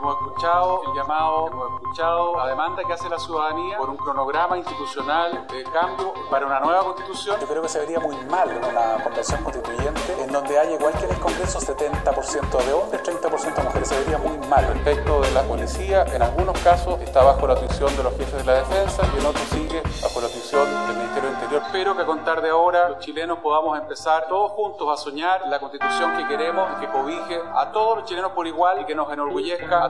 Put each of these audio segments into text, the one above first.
Hemos escuchado el llamado, hemos escuchado la demanda que hace la ciudadanía por un cronograma institucional de cambio para una nueva constitución. Yo creo que se vería muy mal una convención constituyente en donde haya igual que en el Congreso 70% de hombres, 30% de mujeres. Se vería muy mal. Respecto de la policía, en algunos casos está bajo la tuición de los jefes de la defensa y en otros sigue bajo la tuición del Ministerio del Interior. Espero que a contar de ahora los chilenos podamos empezar todos juntos a soñar la constitución que queremos y que cobije a todos los chilenos por igual y que nos enorgullezca a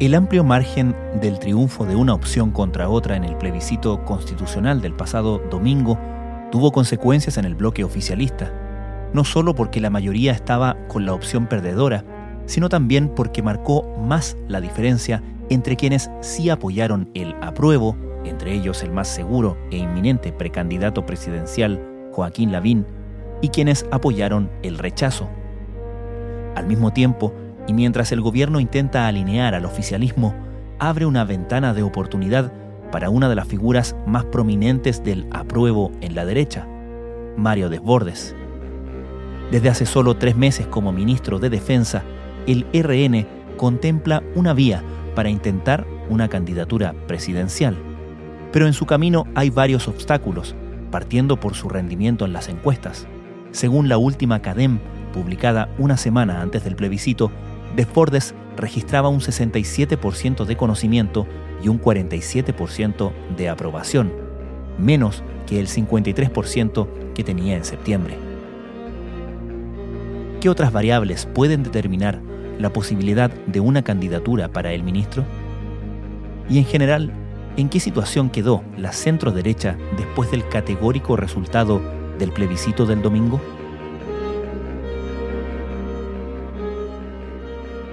El amplio margen del triunfo de una opción contra otra en el plebiscito constitucional del pasado domingo tuvo consecuencias en el bloque oficialista, no solo porque la mayoría estaba con la opción perdedora, sino también porque marcó más la diferencia entre quienes sí apoyaron el apruebo, entre ellos el más seguro e inminente precandidato presidencial Joaquín Lavín, y quienes apoyaron el rechazo. Al mismo tiempo, y mientras el gobierno intenta alinear al oficialismo, abre una ventana de oportunidad para una de las figuras más prominentes del apruebo en la derecha, Mario Desbordes. Desde hace solo tres meses como ministro de Defensa, el RN contempla una vía para intentar una candidatura presidencial. Pero en su camino hay varios obstáculos, partiendo por su rendimiento en las encuestas. Según la última CADEM, publicada una semana antes del plebiscito, Desbordes registraba un 67% de conocimiento y un 47% de aprobación, menos que el 53% que tenía en septiembre. ¿Qué otras variables pueden determinar la posibilidad de una candidatura para el ministro? Y en general, ¿en qué situación quedó la centro derecha después del categórico resultado del plebiscito del domingo?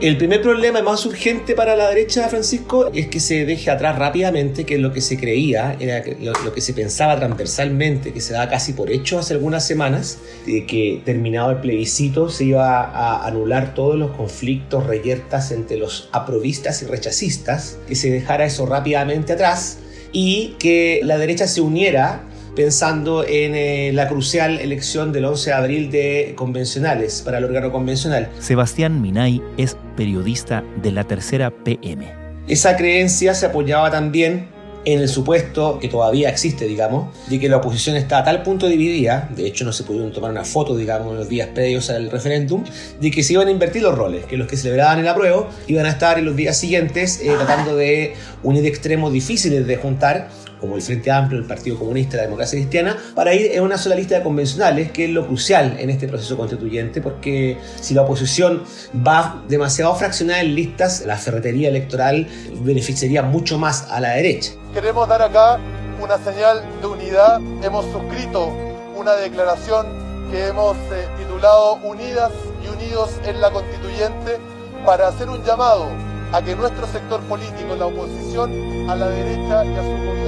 El primer problema más urgente para la derecha, Francisco, es que se deje atrás rápidamente que lo que se creía, era lo, que se pensaba transversalmente, que se daba casi por hecho hace algunas semanas, de que terminado el plebiscito se iba a anular todos los conflictos, reyertas entre los aprovistas y rechazistas, que se dejara eso rápidamente atrás y que la derecha se uniera pensando en eh, la crucial elección del 11 de abril de convencionales para el órgano convencional. Sebastián Minay es periodista de la tercera PM. Esa creencia se apoyaba también en el supuesto que todavía existe, digamos, de que la oposición está a tal punto dividida, de hecho no se pudieron tomar una foto, digamos, en los días previos al referéndum, de que se iban a invertir los roles, que los que celebraban el apruebo iban a estar en los días siguientes eh, tratando de unir extremos difíciles de juntar como el Frente Amplio, el Partido Comunista, la Democracia Cristiana, para ir en una sola lista de convencionales, que es lo crucial en este proceso constituyente, porque si la oposición va demasiado fraccionada en listas, la ferretería electoral beneficiaría mucho más a la derecha. Queremos dar acá una señal de unidad. Hemos suscrito una declaración que hemos eh, titulado Unidas y Unidos en la Constituyente para hacer un llamado a que nuestro sector político, la oposición, a la derecha y a su gobierno,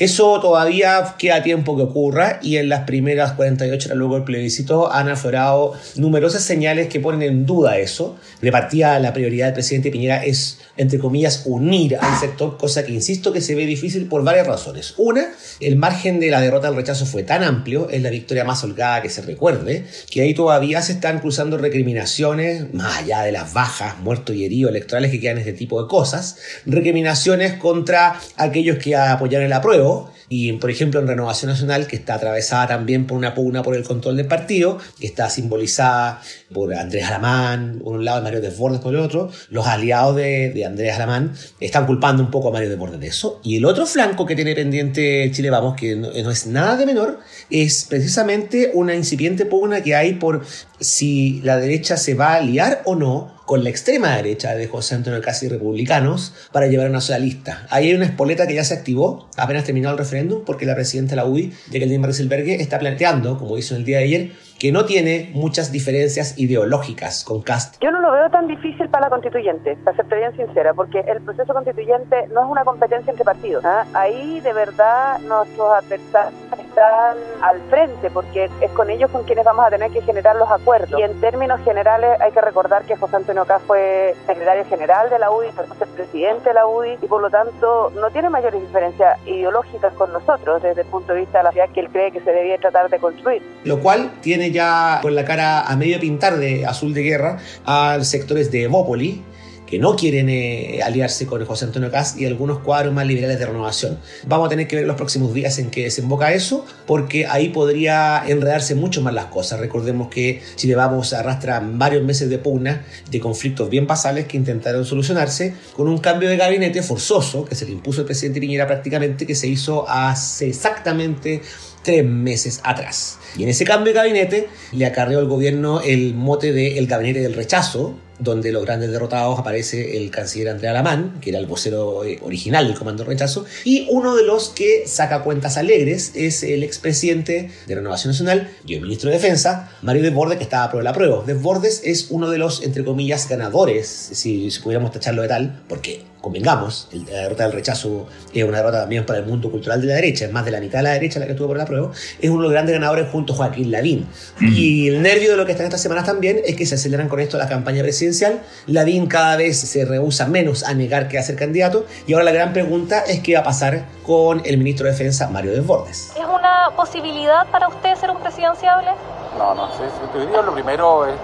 eso todavía queda tiempo que ocurra y en las primeras 48 horas luego del plebiscito han aflorado numerosas señales que ponen en duda eso. De partida, la prioridad del presidente Piñera es, entre comillas, unir al sector, cosa que insisto que se ve difícil por varias razones. Una, el margen de la derrota al rechazo fue tan amplio, es la victoria más holgada que se recuerde, que ahí todavía se están cruzando recriminaciones, más allá de las bajas, muertos y heridos electorales que quedan este tipo de cosas, recriminaciones contra aquellos que apoyaron el apruebo y por ejemplo en Renovación Nacional, que está atravesada también por una pugna por el control del partido, que está simbolizada por Andrés Alamán, por un lado y Mario Desbordes por el otro, los aliados de, Andrés Alamán están culpando un poco a Mario Desbordes de eso. Y el otro flanco que tiene pendiente Chile Vamos, que no, no es nada de menor, es precisamente una incipiente pugna que hay por si la derecha se va a aliar o no con la extrema derecha de José Antonio Casi republicanos para llevar a una sola lista. Ahí hay una espoleta que ya se activó apenas terminado el referéndum porque la presidenta de la UDI, Jacqueline Marcelbergue, está planteando, como hizo en el día de ayer, que no tiene muchas diferencias ideológicas con Cast. Yo no lo veo tan difícil para la constituyente, para serte bien sincera, porque el proceso constituyente no es una competencia entre partidos. ¿ah? Ahí de verdad nuestros adversarios están al frente, porque es con ellos con quienes vamos a tener que generar los acuerdos. Y en términos generales hay que recordar que José Antonio Cast fue secretario general de la UDI, el presidente de la UDI, y por lo tanto no tiene mayores diferencias ideológicas con nosotros desde el punto de vista de la ciudad que él cree que se debía tratar de construir. Lo cual tiene ya con la cara a medio pintar de azul de guerra a sectores de Evópoli, que no quieren eh, aliarse con José Antonio Cast y algunos cuadros más liberales de renovación. Vamos a tener que ver los próximos días en que desemboca eso, porque ahí podría enredarse mucho más las cosas. Recordemos que Chile Vamos arrastra varios meses de pugna, de conflictos bien basales que intentaron solucionarse con un cambio de gabinete forzoso que se le impuso el presidente Piñera prácticamente, que se hizo hace exactamente tres meses atrás. Y en ese cambio de gabinete le acarreó al gobierno el mote de el gabinete del rechazo, donde los grandes derrotados aparece el canciller Andrea Alamán, que era el vocero eh, original del Comando de Rechazo, y uno de los que saca cuentas alegres es el expresidente de Renovación Nacional y el ministro de Defensa, Mario Desbordes, que estaba por la prueba. Desbordes es uno de los, entre comillas, ganadores, si, si pudiéramos tacharlo de tal, porque convengamos, la derrota del rechazo es una derrota también para el mundo cultural de la derecha, es más de la mitad de la derecha la que estuvo por la prueba, es uno de los grandes ganadores junto a Joaquín Lavín. Y el nervio de lo que están estas semanas también es que se aceleran con esto la campaña presidencial. Lavín cada vez se rehúsa menos a negar que va a ser candidato. Y ahora la gran pregunta es qué va a pasar con el ministro de Defensa, Mario Desbordes. ¿Es una posibilidad para usted ser un presidenciable? No, no sé. Si te diría lo primero es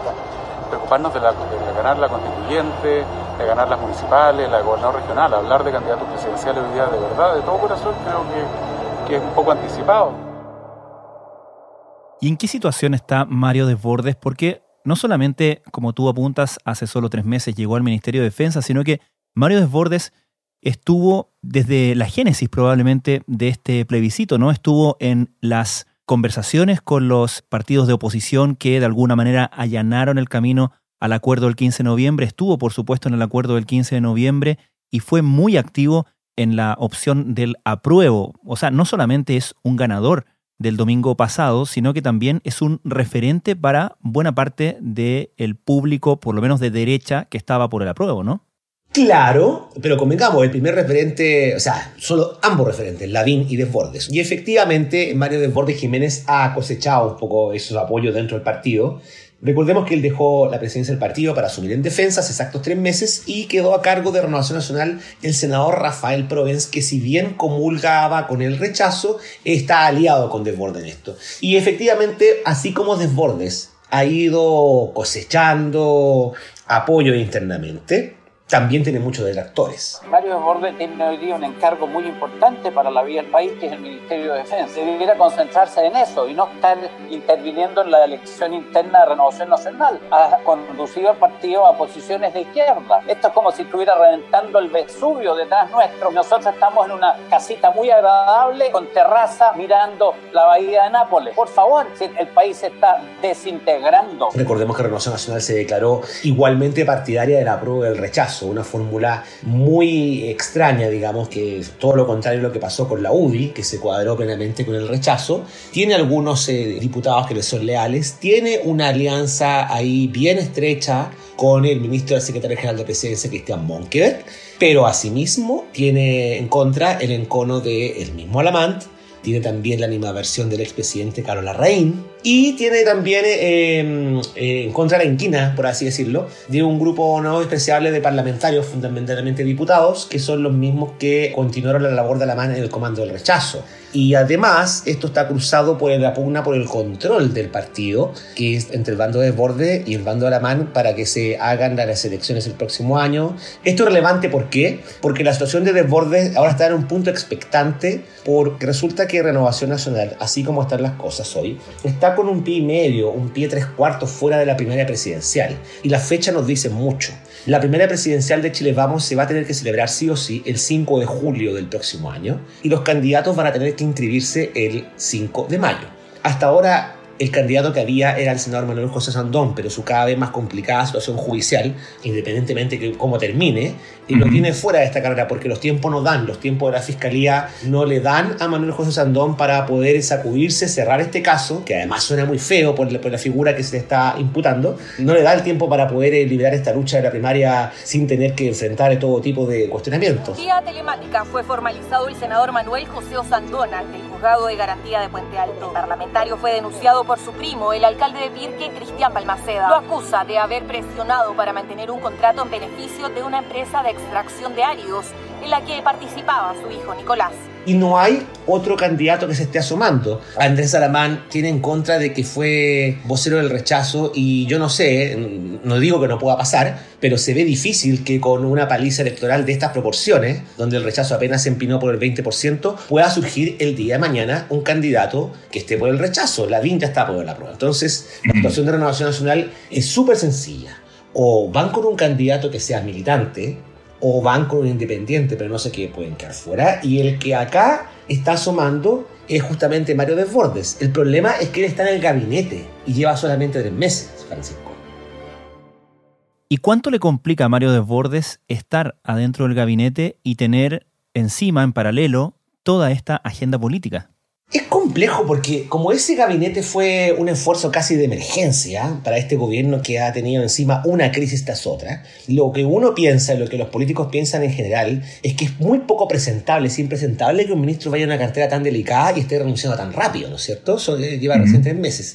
preocuparnos de, la, de ganar la constituyente, de ganar las municipales, la gobernador regional. Hablar de candidatos presidenciales hoy día de verdad, de todo corazón, creo que, que es un poco anticipado. ¿Y en qué situación está Mario Desbordes? Porque no solamente, como tú apuntas, hace solo tres meses llegó al Ministerio de Defensa, sino que Mario Desbordes estuvo desde la génesis probablemente de este plebiscito, ¿no? Estuvo en las conversaciones con los partidos de oposición que de alguna manera allanaron el camino al acuerdo del 15 de noviembre, estuvo por supuesto en el acuerdo del 15 de noviembre y fue muy activo en la opción del apruebo. O sea, no solamente es un ganador del domingo pasado, sino que también es un referente para buena parte del público, por lo menos de derecha, que estaba por el apruebo, ¿no? Claro, pero convengamos, el primer referente, o sea, solo ambos referentes, Lavín y Desbordes. Y efectivamente, Mario Desbordes Jiménez ha cosechado un poco esos apoyos dentro del partido. Recordemos que él dejó la presidencia del partido para asumir en defensa hace exactos tres meses y quedó a cargo de Renovación Nacional el senador Rafael Provence, que si bien comulgaba con el rechazo, está aliado con Desbordes en esto. Y efectivamente, así como Desbordes ha ido cosechando apoyo internamente, también tiene muchos detractores. Mario Desbordes tiene hoy día un encargo muy importante para la vida del país, que es el Ministerio de Defensa. Debería concentrarse en eso y no estar interviniendo en la elección interna de Renovación Nacional. Ha conducido al partido a posiciones de izquierda. Esto es como si estuviera reventando el Vesubio detrás nuestro. Nosotros estamos en una casita muy agradable, con terraza, mirando la bahía de Nápoles. Por favor, el país se está desintegrando. Recordemos que Renovación Nacional se declaró igualmente partidaria de la prueba del rechazo una fórmula muy extraña, digamos, que es todo lo contrario a lo que pasó con la UDI, que se cuadró plenamente con el rechazo. Tiene algunos eh, diputados que le son leales, tiene una alianza ahí bien estrecha con el ministro del secretario general de presidencia, Cristian Monkeberg, pero asimismo tiene en contra el encono del el mismo Alamant, tiene también la animaversión del expresidente Carola Rein, y tiene también eh, eh, en contra la inquina, por así decirlo, de un grupo no despreciable de parlamentarios, fundamentalmente diputados, que son los mismos que continuaron la labor de la mano en el comando del rechazo. Y además, esto está cruzado por la pugna por el control del partido, que es entre el bando de Borde y el bando de Alamán, para que se hagan las elecciones el próximo año. Esto es relevante, ¿por qué? Porque la situación de Desbordes ahora está en un punto expectante, porque resulta que Renovación Nacional, así como están las cosas hoy, está con un pie y medio, un pie tres cuartos fuera de la primera presidencial. Y la fecha nos dice mucho. La primera presidencial de Chile Vamos se va a tener que celebrar sí o sí el 5 de julio del próximo año y los candidatos van a tener que inscribirse el 5 de mayo. Hasta ahora el candidato que había era el senador Manuel José Sandón, pero su cada vez más complicada situación judicial, independientemente de cómo termine, y lo tiene fuera de esta carrera porque los tiempos no dan, los tiempos de la fiscalía no le dan a Manuel José Sandón para poder sacudirse, cerrar este caso, que además suena muy feo por la, por la figura que se le está imputando, no le da el tiempo para poder eh, liberar esta lucha de la primaria sin tener que enfrentar todo tipo de cuestionamientos. Vía telemática fue formalizado el senador Manuel José Osandón ante el juzgado de garantía de Puente Alto. El parlamentario fue denunciado por su primo, el alcalde de Pirque, Cristian Balmaceda. Lo acusa de haber presionado para mantener un contrato en beneficio de una empresa de extracción de áridos en la que participaba su hijo Nicolás y no hay otro candidato que se esté asomando. Andrés Salamán tiene en contra de que fue vocero del rechazo y yo no sé, no digo que no pueda pasar, pero se ve difícil que con una paliza electoral de estas proporciones, donde el rechazo apenas se empinó por el 20%, pueda surgir el día de mañana un candidato que esté por el rechazo. La DIN ya está por la prueba. Entonces, la situación de Renovación Nacional es súper sencilla. O van con un candidato que sea militante, o van con un independiente, pero no sé qué pueden quedar fuera. Y el que acá está asomando es justamente Mario Desbordes. El problema es que él está en el gabinete y lleva solamente tres meses, Francisco. ¿Y cuánto le complica a Mario Desbordes estar adentro del gabinete y tener encima, en paralelo, toda esta agenda política? Es complejo porque como ese gabinete fue un esfuerzo casi de emergencia para este gobierno que ha tenido encima una crisis tras otra, lo que uno piensa y lo que los políticos piensan en general es que es muy poco presentable, es impresentable que un ministro vaya a una cartera tan delicada y esté renunciando tan rápido, ¿no es cierto? Eso lleva recién tres meses.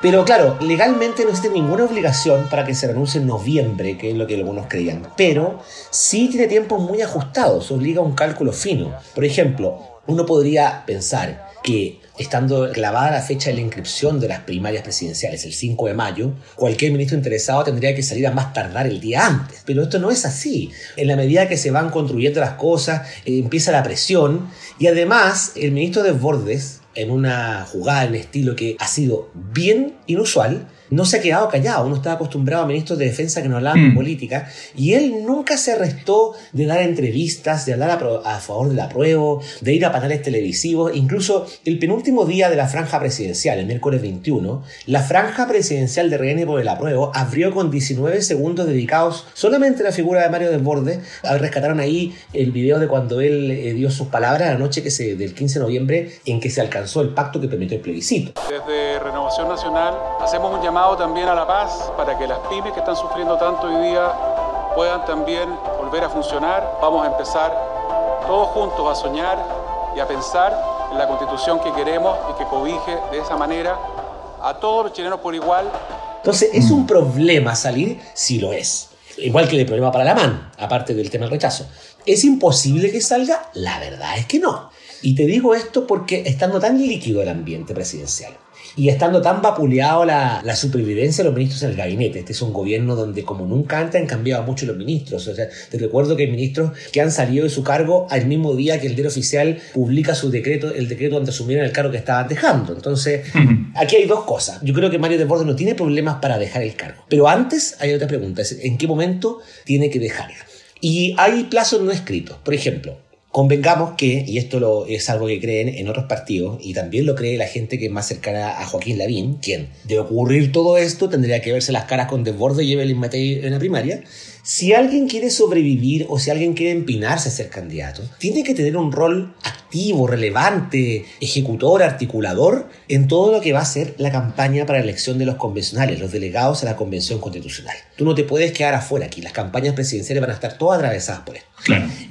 Pero claro, legalmente no existe ninguna obligación para que se renuncie en noviembre, que es lo que algunos creían. Pero sí tiene tiempos muy ajustados, obliga a un cálculo fino. Por ejemplo, uno podría pensar que estando clavada la fecha de la inscripción de las primarias presidenciales, el 5 de mayo, cualquier ministro interesado tendría que salir a más tardar el día antes. Pero esto no es así. En la medida que se van construyendo las cosas, eh, empieza la presión y además el ministro de Bordes en una jugada en estilo que ha sido bien inusual, no se ha quedado callado. Uno estaba acostumbrado a ministros de defensa que no hablaban de mm. política y él nunca se restó de dar entrevistas, de hablar a, favor del apruebo, de ir a paneles televisivos. Incluso el penúltimo día de la franja presidencial, el miércoles 21, la franja presidencial de RN por el apruebo abrió con 19 segundos dedicados solamente a la figura de Mario Desbordes. Rescataron ahí el video de cuando él eh, dio sus palabras la noche que se, del 15 de noviembre en que se alcanzó el pacto que permitió el plebiscito. Desde Renovación Nacional hacemos un llamado también a la paz para que las pymes que están sufriendo tanto hoy día puedan también volver a funcionar. Vamos a empezar todos juntos a soñar y a pensar en la constitución que queremos y que cobije de esa manera a todos los chilenos por igual. Entonces, ¿es un problema salir? Sí lo es. Igual que el problema para la MAN, aparte del tema del rechazo. ¿Es imposible que salga? La verdad es que no. Y te digo esto porque estando tan líquido el ambiente presidencial, y estando tan vapuleado la, la, supervivencia de los ministros en el gabinete. Este es un gobierno donde como nunca antes han cambiado mucho los ministros. O sea, te recuerdo que hay ministros que han salido de su cargo al mismo día que el diario oficial publica su decreto, el decreto donde asumieron el cargo que estaban dejando. Entonces, aquí hay dos cosas. Yo creo que Mario Desbordes no tiene problemas para dejar el cargo. Pero antes hay otra pregunta, ¿en qué momento tiene que dejarlo? Y hay plazos no escritos. Por ejemplo, Convengamos que, y esto lo, es algo que creen en otros partidos, y también lo cree la gente que es más cercana a Joaquín Lavín, quien, de ocurrir todo esto, tendría que verse las caras con Desborde y Evelyn Matei en la primaria, si alguien quiere sobrevivir o si alguien quiere empinarse a ser candidato, tiene que tener un rol activo, relevante, ejecutor, articulador en todo lo que va a ser la campaña para la elección de los convencionales, los delegados a la convención constitucional. Tú no te puedes quedar afuera aquí, las campañas presidenciales van a estar todas atravesadas por esto.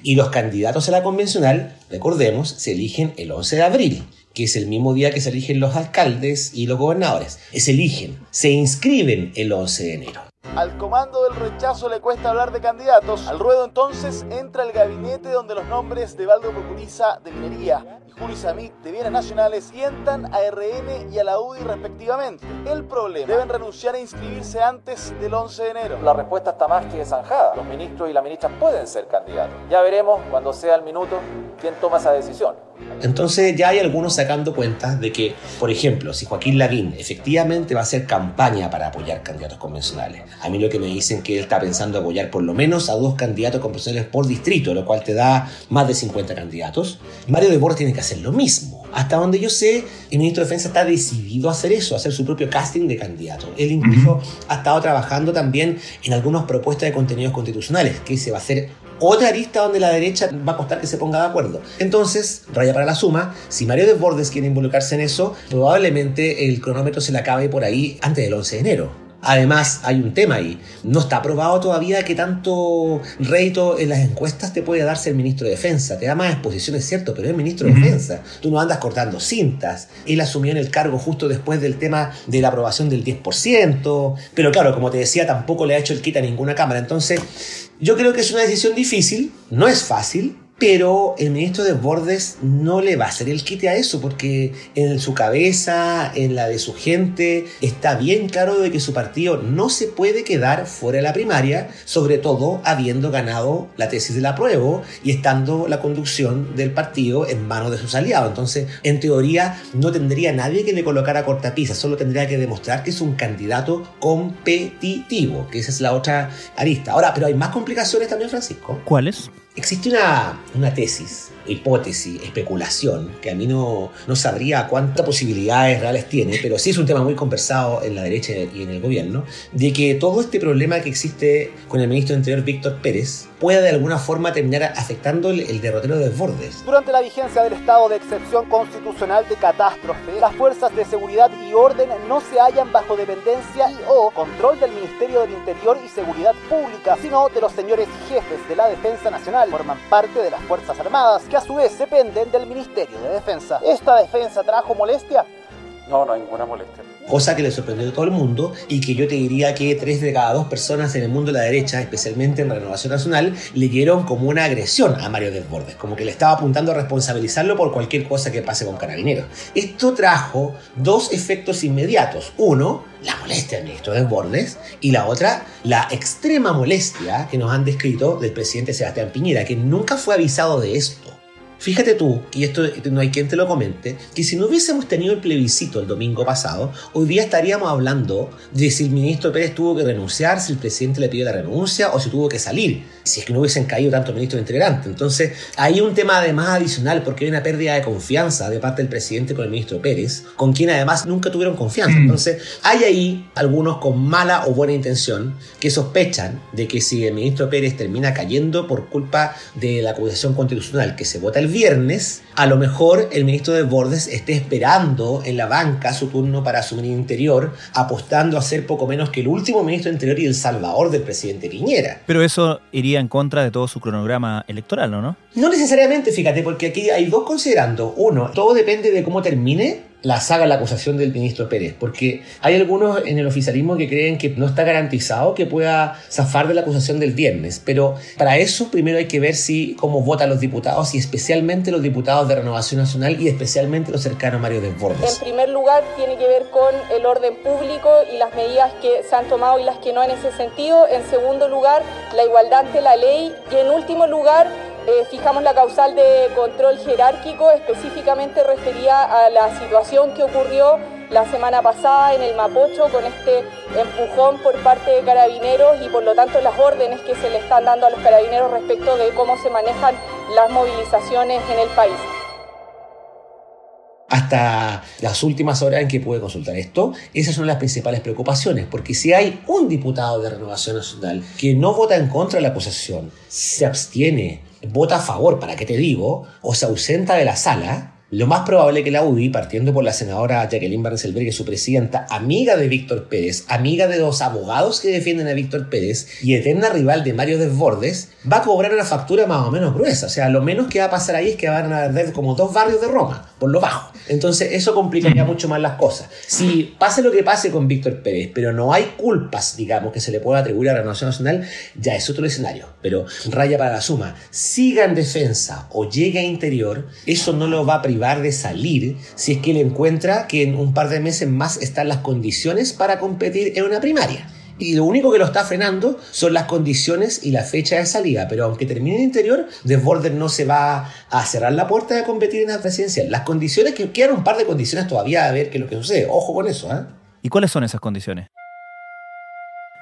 Y los candidatos a la convencional, recordemos, se eligen el 11 de abril que es el mismo día que se eligen los alcaldes y los gobernadores. Se eligen, se inscriben el 11 de enero. Al comando del rechazo le cuesta hablar de candidatos. Al ruedo entonces entra el gabinete donde los nombres de Valdo Procuriza de Minería y Juli Samit de Bienes Nacionales sientan a RN y a la UDI respectivamente. El problema, deben renunciar a inscribirse antes del 11 de enero. La respuesta está más que zanjada. Los ministros y la ministra pueden ser candidatos. Ya veremos cuando sea el minuto quién toma esa decisión. Entonces ya hay algunos sacando cuentas de que, por ejemplo, si Joaquín Lavín efectivamente va a hacer campaña para apoyar candidatos convencionales, a mí lo que me dicen que él está pensando apoyar por lo menos a dos candidatos convencionales por distrito, lo cual te da más de 50 candidatos, Mario de Borges tiene que hacer lo mismo. Hasta donde yo sé, el ministro de Defensa está decidido a hacer eso, a hacer su propio casting de candidatos. Él incluso ha estado trabajando también en algunas propuestas de contenidos constitucionales, que se va a hacer otra arista donde la derecha va a costar que se ponga de acuerdo. Entonces, raya para la suma, si Mario Desbordes quiere involucrarse en eso, probablemente el cronómetro se le acabe por ahí antes del 11 de enero. Además, hay un tema ahí. No está aprobado todavía que tanto rédito en las encuestas te puede darse el ministro de Defensa. Te da más exposición, es cierto, pero es ministro de Defensa. Tú no andas cortando cintas. Él asumió en el cargo justo después del tema de la aprobación del 10%. Pero claro, como te decía, tampoco le ha hecho el quita a ninguna cámara. Entonces, yo creo que es una decisión difícil. No es fácil pero el ministro de Bordes no le va a hacer el quite a eso, porque en su cabeza, en la de su gente, está bien claro de que su partido no se puede quedar fuera de la primaria, sobre todo habiendo ganado la tesis del apruebo y estando la conducción del partido en manos de sus aliados. Entonces, en teoría, no tendría nadie que le colocara cortapisa, solo tendría que demostrar que es un candidato competitivo, que esa es la otra arista. Ahora, pero hay más complicaciones también, Francisco. ¿Cuáles? Existe una, una tesis hipótesis, especulación, que a mí no, no sabría cuántas posibilidades reales tiene, pero sí es un tema muy conversado en la derecha y en el gobierno, de que todo este problema que existe con el ministro de Interior Víctor Pérez pueda de alguna forma terminar afectando el, derrotero de desbordes. Durante la vigencia del estado de excepción constitucional de catástrofe, las fuerzas de seguridad y orden no se hallan bajo dependencia y o control del Ministerio del Interior y Seguridad Pública, sino de los señores jefes de la Defensa Nacional. Forman parte de las Fuerzas Armadas, que a su vez dependen del Ministerio de Defensa. ¿Esta defensa trajo molestia? No, no hay ninguna molestia. Cosa que le sorprendió a todo el mundo y que yo te diría que tres de cada dos personas en el mundo de la derecha, especialmente en Renovación Nacional, leyeron como una agresión a Mario Desbordes, como que le estaba apuntando a responsabilizarlo por cualquier cosa que pase con Carabineros. Esto trajo dos efectos inmediatos. Uno, la molestia del ministro Desbordes y la otra, la extrema molestia que nos han descrito del presidente Sebastián Piñera, que nunca fue avisado de esto. Fíjate tú, y esto no hay quien te lo comente, que si no hubiésemos tenido el plebiscito el domingo pasado, hoy día estaríamos hablando de si el ministro Pérez tuvo que renunciar, si el presidente le pidió la renuncia o si tuvo que salir, si es que no hubiesen caído tantos ministros integrantes. Entonces, hay un tema además adicional porque hay una pérdida de confianza de parte del presidente con el ministro Pérez, con quien además nunca tuvieron confianza. Mm. Entonces, hay ahí algunos con mala o buena intención que sospechan de que si el ministro Pérez termina cayendo por culpa de la acusación constitucional que se vota el viernes, a lo mejor el ministro de Bordes esté esperando en la banca su turno para asumir interior, apostando a ser poco menos que el último ministro Interior y el salvador del presidente Piñera. Pero eso iría en contra de todo su cronograma electoral, ¿no? No necesariamente, fíjate, porque aquí hay dos considerando. Uno, todo depende de cómo termine la saga la acusación del ministro Pérez, porque hay algunos en el oficialismo que creen que no está garantizado que pueda zafar de la acusación del viernes, pero para eso primero hay que ver si cómo votan los diputados y especialmente los diputados de Renovación Nacional y especialmente los cercanos a Mario Desbordes. En primer lugar tiene que ver con el orden público y las medidas que se han tomado y las que no en ese sentido. En segundo lugar, la igualdad ante la ley y en último lugar, eh, fijamos la causal de control jerárquico, específicamente refería a la situación que ocurrió la semana pasada en el Mapocho con este empujón por parte de carabineros y por lo tanto las órdenes que se le están dando a los carabineros respecto de cómo se manejan las movilizaciones en el país. Hasta las últimas horas en que pude consultar esto, esas son las principales preocupaciones, porque si hay un diputado de Renovación Nacional que no vota en contra de la acusación, se abstiene vota a favor, ¿para qué te digo? O se ausenta de la sala, lo más probable que la UDI, partiendo por la senadora Jacqueline Barnselberg, su presidenta, amiga de Víctor Pérez, amiga de los abogados que defienden a Víctor Pérez y eterna rival de Mario Desbordes, va a cobrar una factura más o menos gruesa. O sea, lo menos que va a pasar ahí es que van a ver como dos barrios de Roma, por lo bajo. Entonces, eso complicaría mucho más las cosas. Si pase lo que pase con Víctor Pérez, pero no hay culpas, digamos, que se le pueda atribuir a la Nación Nacional, ya es otro escenario. Pero raya para la suma, siga en defensa o llegue a interior, eso no lo va a privar de salir si es que él encuentra que en un par de meses más están las condiciones para competir en una primaria. Y lo único que lo está frenando son las condiciones y la fecha de salida. Pero aunque termine el interior, Desbordes no se va a cerrar la puerta de competir en la presidencial. Las condiciones, que quedan un par de condiciones todavía a ver qué es lo que sucede. Ojo con eso. ¿eh? ¿Y cuáles son esas condiciones?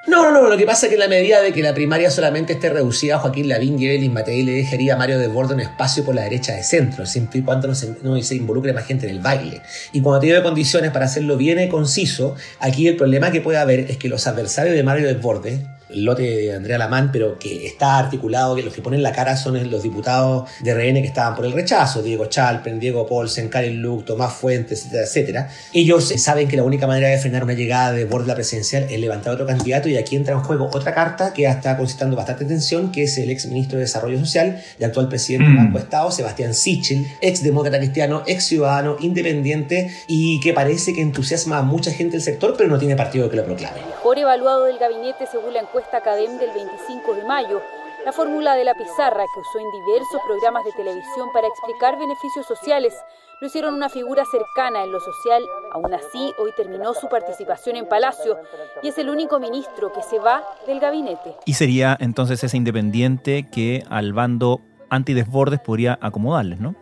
No, no, no, lo que pasa es que en la medida de que la primaria solamente esté reducida a Joaquín Lavín Evelyn Matei le dejaría a Mario Desbordes un espacio por la derecha de centro, siempre y cuando no se, no involucre más gente en el baile. Y cuando te condiciones para hacerlo bien y conciso, aquí el problema que puede haber es que los adversarios de Mario Desbordes, lote de Andrea Lamán, pero que está articulado, que los que ponen la cara son los diputados de RN que estaban por el rechazo, Diego Chalpen, Diego Paulsen, Karen Luke, Tomás Fuentes, etcétera, etcétera. Ellos saben que la única manera de frenar una llegada de borde a la presidencial es levantar otro candidato y aquí entra en juego otra carta que ya está concitando bastante atención, que es el ex ministro de Desarrollo Social y actual presidente del Banco Estado, Sebastián Sichel, ex demócrata cristiano, ex ciudadano, independiente y que parece que entusiasma a mucha gente del sector, pero no tiene partido que lo proclame. Mejor evaluado del gabinete según la encuesta Academ del 25 de mayo. La fórmula de la pizarra que usó en diversos programas de televisión para explicar beneficios sociales lo hicieron una figura cercana en lo social. Aún así, hoy terminó su participación en Palacio y es el único ministro que se va del gabinete. Y sería entonces ese independiente que al bando antidesbordes podría acomodarles, ¿no?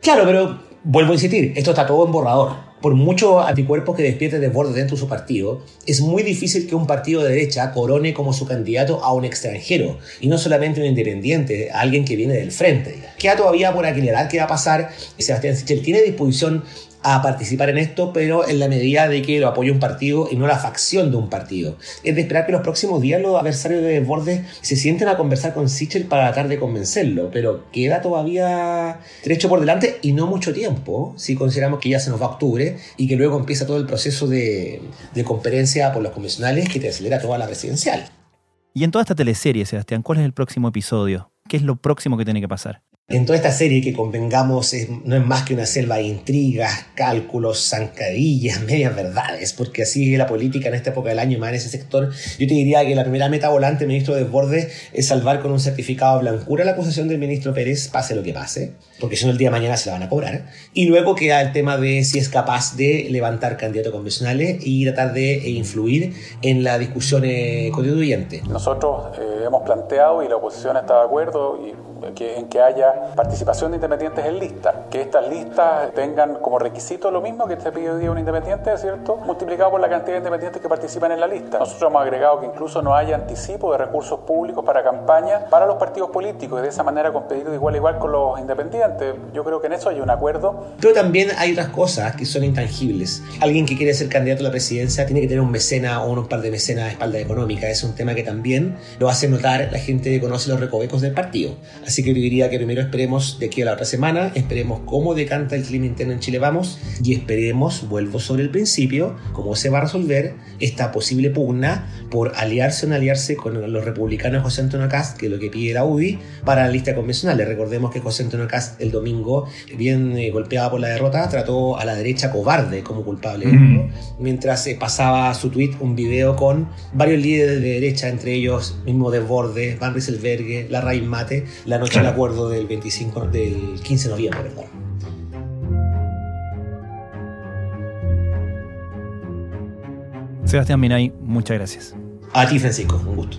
Claro, pero vuelvo a insistir, esto está todo en borrador por muchos anticuerpos que despierte desborde dentro de su partido, es muy difícil que un partido de derecha corone como su candidato a un extranjero, y no solamente un independiente, alguien que viene del frente. Queda todavía por aclarar qué va a pasar. Sebastián Sichel tiene disposición a participar en esto, pero en la medida de que lo apoye un partido y no la facción de un partido. Es de esperar que los próximos días los adversarios de Desbordes se sienten a conversar con Sichel para tratar de convencerlo, pero queda todavía trecho por delante y no mucho tiempo, si consideramos que ya se nos va octubre y que luego empieza todo el proceso de, de conferencia por los convencionales que te acelera toda la presidencial. Y en toda esta teleserie, Sebastián, ¿cuál es el próximo episodio? ¿Qué es lo próximo que tiene que pasar? En toda esta serie que convengamos no es más que una selva de intrigas, cálculos, zancadillas, medias verdades, porque así es la política en esta época del año, más en ese sector. Yo te diría que la primera meta volante del ministro Desbordes es salvar con un certificado de blancura la acusación del ministro Pérez, pase lo que pase, porque si no el día de mañana se la van a cobrar. Y luego queda el tema de si es capaz de levantar candidatos convencionales y tratar de influir en la discusión eh, constituyente. Nosotros eh, hemos planteado y la oposición está de acuerdo y que, en que haya participación de independientes en listas, que estas listas tengan como requisito lo mismo que te pide hoy día un independiente, ¿cierto? Multiplicado por la cantidad de independientes que participan en la lista. Nosotros hemos agregado que incluso no haya anticipo de recursos públicos para campaña para los partidos políticos y de esa manera competir de igual a igual con los independientes. Yo creo que en eso hay un acuerdo. Pero también hay otras cosas que son intangibles. Alguien que quiere ser candidato a la presidencia tiene que tener un mecena o un par de mecenas a espalda económica. Es un tema que también lo hace notar la gente que conoce los recovecos del partido. Así que yo diría que primero esperemos de aquí a la otra semana, esperemos cómo decanta el clima interno en Chile Vamos y esperemos, vuelvo sobre el principio, cómo se va a resolver esta posible pugna por aliarse o no aliarse con los republicanos José Antonio Cast, que es lo que pide la UDI, para la lista convencional. Recordemos que José Antonio Cast el domingo, bien eh, golpeado por la derrota, trató a la derecha cobarde como culpable, mientras eh, pasaba su tweet un video con varios líderes de derecha, entre ellos mismo Desbordes, Van Rieselbergue, la Raíz Mate, la noche del acuerdo del 25, del 15 de noviembre, perdón. Sebastián Minay, muchas gracias. A ti, Francisco, un gusto.